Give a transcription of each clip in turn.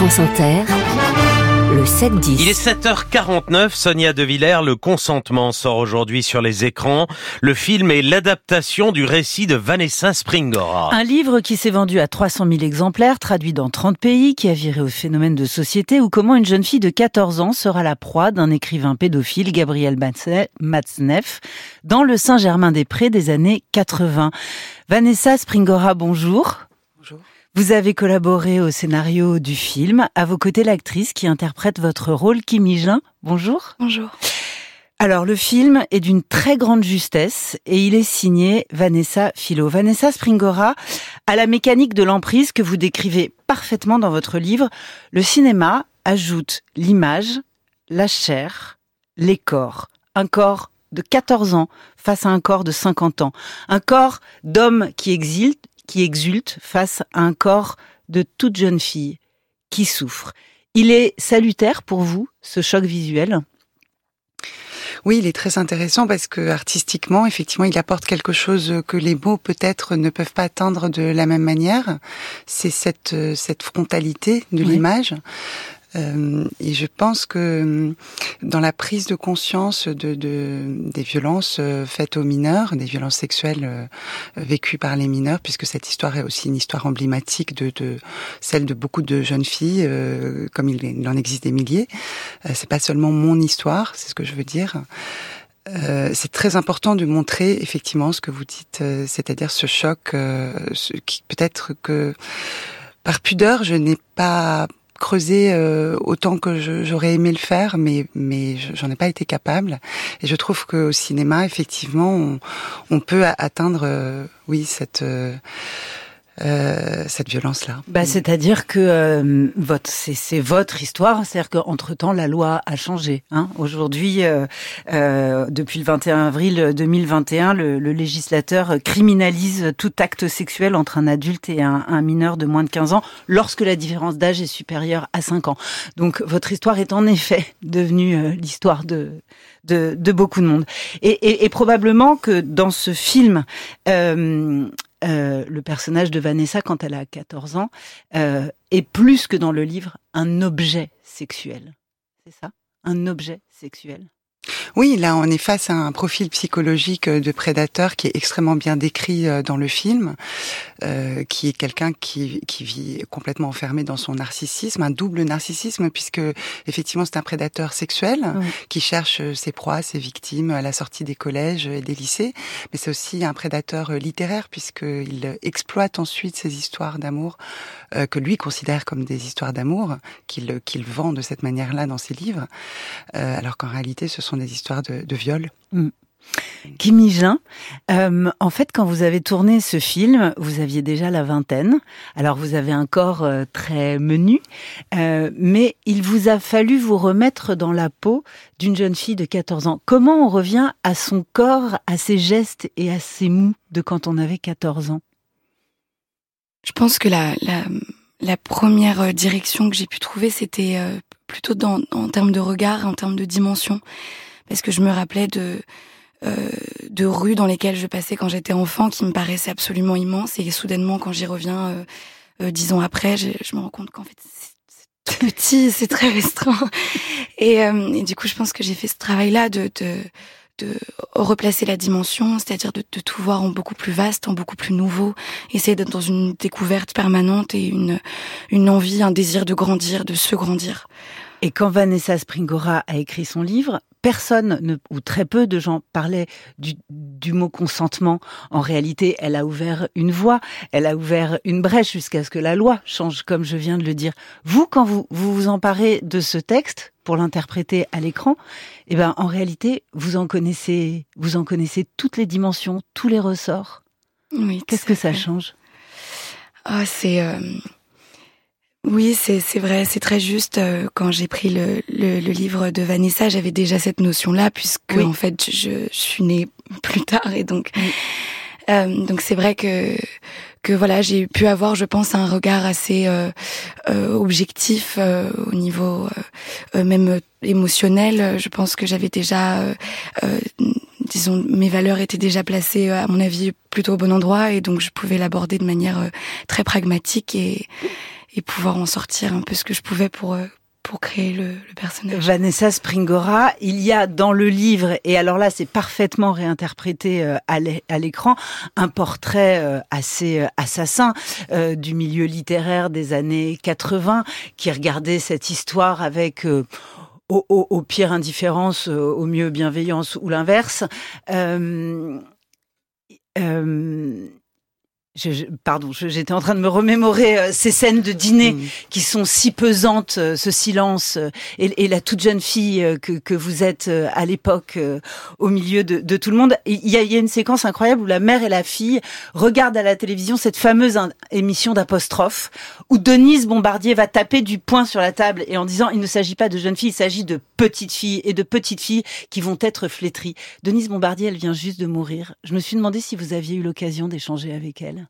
France Inter, le 7-10. Il est 7h49, Sonia De Villers, le consentement sort aujourd'hui sur les écrans. Le film est l'adaptation du récit de Vanessa Springora. Un livre qui s'est vendu à 300 000 exemplaires, traduit dans 30 pays, qui a viré au phénomène de société, ou comment une jeune fille de 14 ans sera la proie d'un écrivain pédophile, Gabriel Matzneff, dans le Saint-Germain-des-Prés des années 80. Vanessa Springora, bonjour. Vous avez collaboré au scénario du film. À vos côtés, l'actrice qui interprète votre rôle, Kim Higelin. Bonjour. Bonjour. Alors, le film est d'une très grande justesse et il est signé Vanessa Philo. Vanessa Springora à la mécanique de l'emprise que vous décrivez parfaitement dans votre livre. Le cinéma ajoute l'image, la chair, les corps. Un corps de 14 ans face à un corps de 50 ans. Un corps d'homme qui existe, qui exulte face à un corps de toute jeune fille qui souffre. Il est salutaire pour vous, ce choc visuel? Oui, il est très intéressant parce que artistiquement, effectivement, il apporte quelque chose que les mots peut-être ne peuvent pas atteindre de la même manière. C'est cette cette frontalité de l'image. Euh, et je pense que euh, dans la prise de conscience de, de des violences euh, faites aux mineurs, des violences sexuelles vécues par les mineurs, puisque cette histoire est aussi une histoire emblématique de, de celle de beaucoup de jeunes filles, comme il, en existe des milliers. c'est pas seulement mon histoire, c'est ce que je veux dire. Euh, c'est très important de montrer effectivement ce que vous dites, c'est-à-dire ce choc, qui peut-être que par pudeur, je n'ai pas creuser euh, autant que j'aurais aimé le faire, mais mais j'en ai pas été capable. Et je trouve qu'au cinéma, effectivement, on, on peut atteindre, euh, oui, cette euh, euh, cette violence-là. Bah, c'est-à-dire que euh, votre, c'est, votre histoire, c'est-à-dire qu'entre temps la loi a changé. Hein. Aujourd'hui, euh, euh depuis le 21 avril 2021, le, le, législateur criminalise tout acte sexuel entre un adulte et un, un, mineur de moins de 15 ans, lorsque la différence d'âge est supérieure à 5 ans. Donc votre histoire est en effet devenue l'histoire de, de, de, beaucoup de monde. Et, et, et, probablement que dans ce film, euh, le personnage de Vanessa, quand elle a 14 ans, euh, est plus que dans le livre un objet sexuel. C'est ça? Un objet sexuel oui, là, on est face à un profil psychologique euh, de prédateur qui est extrêmement bien décrit euh, dans le film, euh, qui est quelqu'un qui, qui vit complètement enfermé dans son narcissisme, un double narcissisme, puisque effectivement c'est un prédateur sexuel qui cherche ses proies, ses victimes à la sortie des collèges et des lycées, mais c'est aussi un prédateur littéraire puisqu'il exploite ensuite ces histoires d'amour que lui considère comme des histoires d'amour, qu'il qu'il vend de cette manière-là dans ses livres, alors qu'en réalité ce sont des histoires de, de viol. Mm. Kimi euh, en fait, quand vous avez tourné ce film, vous aviez déjà la vingtaine. Alors, vous avez un corps euh, très menu, euh, mais il vous a fallu vous remettre dans la peau d'une jeune fille de 14 ans. Comment on revient à son corps, à ses gestes et à ses mous de quand on avait 14 ans? Je pense que la, la, la première direction que j'ai pu trouver, c'était plutôt dans, en termes de regard, en termes de dimension parce que je me rappelais de euh, de rues dans lesquelles je passais quand j'étais enfant qui me paraissaient absolument immenses. Et soudainement quand j'y reviens euh, euh, dix ans après je, me rends compte qu'en fait c'est petit c'est très restreint. Et, euh, et, du coup je pense que j'ai fait ce travail là de, de de replacer la dimension, c'est-à-dire de, de, tout voir en beaucoup plus vaste, en beaucoup plus nouveau, essayer d'être dans une découverte permanente et une, une envie, un désir de grandir, de se grandir. Et quand Vanessa Springora a écrit son livre, personne ne, ou très peu de gens parlaient du, du, mot consentement. En réalité, elle a ouvert une voie, elle a ouvert une brèche jusqu'à ce que la loi change, comme je viens de le dire. Vous, quand vous vous, vous emparez de ce texte pour l'interpréter à l'écran, eh ben, en réalité, vous en connaissez, vous en connaissez toutes les dimensions, tous les ressorts. Oui. Qu'est-ce que ça change? Ah, c'est. Euh oui, c'est vrai, c'est très juste. Euh, quand j'ai pris le, le, le, livre de Vanessa, j'avais déjà cette notion-là, puisque en fait, je, je, suis née plus tard, et donc euh, donc c'est vrai que que voilà, j'ai pu avoir, je pense, un regard assez euh, euh objectif euh, au niveau même émotionnel. Je pense que j'avais déjà disons, mes valeurs étaient déjà placées, à mon avis, plutôt au bon endroit, et donc je pouvais l'aborder de manière très pragmatique et, et pouvoir en sortir un peu ce que je pouvais pour pour créer le, le, personnage. Vanessa Springora, il y a dans le livre, et alors là c'est parfaitement réinterprété euh, à l'écran, un portrait euh, assez euh, assassin du milieu littéraire des années 80 qui regardait cette histoire avec... Au, pire indifférence, au mieux bienveillance ou l'inverse. Euh, euh, je, pardon, j'étais en train de me remémorer euh, ces scènes de dîner mmh. qui sont si pesantes, euh, ce silence euh, et, et, la toute jeune fille que, que vous êtes à l'époque au milieu de, de, tout le monde. Il y, a, il y, a, une séquence incroyable où la mère et la fille regardent à la télévision cette fameuse émission d'apostrophe où Denise Bombardier va taper du poing sur la table et en disant il ne s'agit pas de jeunes filles, il s'agit de petites filles et de petites filles qui vont être flétries. Denise Bombardier, elle vient juste de mourir. Je me suis demandé si vous aviez eu l'occasion d'échanger avec elle.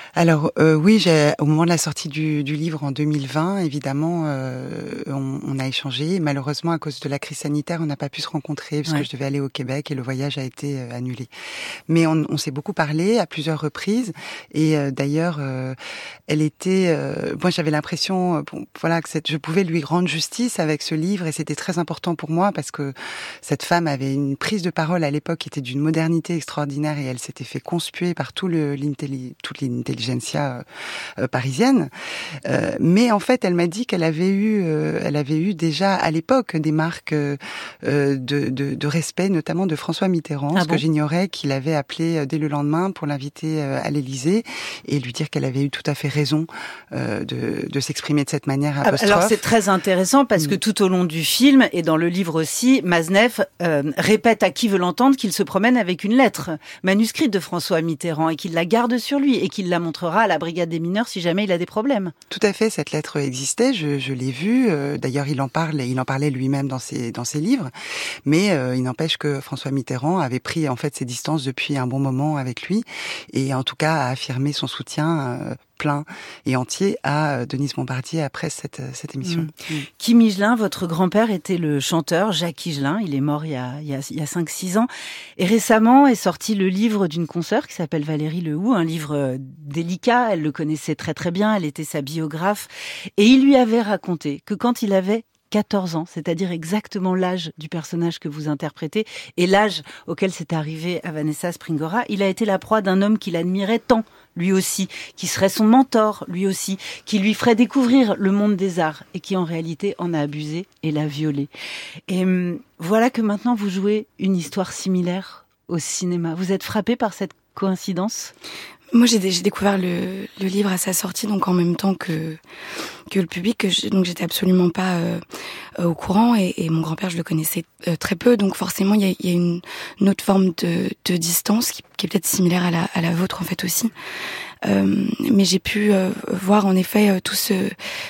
Alors euh, oui, j'ai au moment de la sortie du, du livre en 2020, évidemment, euh, on, on, a échangé. Malheureusement, à cause de la crise sanitaire, on n'a pas pu se rencontrer parce que je devais aller au Québec et le voyage a été euh, annulé. Mais on, on s'est beaucoup parlé à plusieurs reprises et euh, d'ailleurs, euh, elle était. moi, j'avais l'impression, bon, voilà, que je pouvais lui rendre justice avec ce livre et c'était très important pour moi parce que cette femme avait une prise de parole à l'époque qui était d'une modernité extraordinaire et elle s'était fait conspuer par tout le toute l'intelligence l'intelligentsia euh, parisienne. Euh, mais en fait, elle m'a dit qu'elle avait eu, euh, elle avait eu déjà à l'époque des marques de, de, de, respect, notamment de François Mitterrand, ah ce que j'ignorais qu'il avait appelé dès le lendemain pour l'inviter à l'Élysée et lui dire qu'elle avait eu tout à fait raison de, de s'exprimer de cette manière. Ah, alors c'est très intéressant parce que mm. tout au long du film et dans le livre aussi, Maznev répète à qui veut l'entendre qu'il se promène avec une lettre manuscrite de François Mitterrand et qu'il la garde sur lui et qu'il la montre à la brigade des mineurs si jamais il a des problèmes. Tout à fait, cette lettre existait, je, l'ai vue. Euh, d'ailleurs, il en parle, il en parlait lui-même dans ses dans ses livres. Mais euh, il n'empêche que François Mitterrand avait pris en fait ses distances depuis un bon moment avec lui, et en tout cas a affirmé son soutien euh, plein et entier à euh, Denise Bombardier après cette, euh, cette émission. Mmh. Kim Higelin, votre grand-père était le chanteur Jacques Higelin. Il est mort il y a, a, a 5-6 ans. Et récemment est sorti le livre d'une consoeur qui s'appelle Valérie Lehoux, un livre euh, délicat. Elle le connaissait très très bien. Elle était sa biographe. Et il lui avait raconté que quand il avait 14 ans, c'est-à-dire exactement l'âge du personnage que vous interprétez et l'âge auquel c'est arrivé à Vanessa Springora. Il a été la proie d'un homme qu'il admirait tant, lui aussi, qui serait son mentor, lui aussi, qui lui ferait découvrir le monde des arts et qui en réalité en a abusé et l'a violé. Et hum, voilà que maintenant vous jouez une histoire similaire au cinéma. Vous êtes frappé par cette coïncidence? Moi, j'ai découvert le, le, livre à sa sortie, donc en même temps que que le public. Que donc, j'étais absolument pas euh, au courant, et, et mon grand-père, je le connaissais euh, très peu, donc forcément, il y a, y a une, une, autre forme de, de distance qui, qui est peut-être similaire à la, à la vôtre en fait aussi. Euh, mais j'ai pu euh, voir en effet tout ce,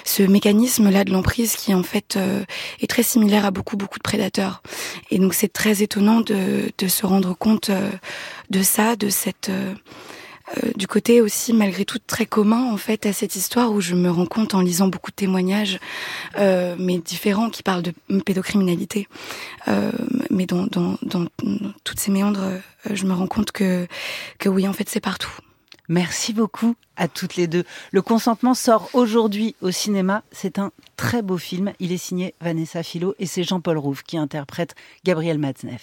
ce mécanisme-là de l'emprise qui en fait est très similaire à beaucoup beaucoup de prédateurs. Et donc c'est très étonnant de, de se rendre compte de ça, de cette euh, du côté aussi malgré tout très commun en fait à cette histoire où je me rends compte en lisant beaucoup de témoignages euh, mais différents qui parlent de pédocriminalité euh, mais dans, dans, dans, toutes ces méandres euh, je me rends compte que que oui en fait c'est partout Merci beaucoup à toutes les deux. Le consentement sort aujourd'hui au cinéma. C'est un très beau film. Il est signé Vanessa Philo et c'est Jean-Paul Rouve qui interprète Gabriel Matzneff.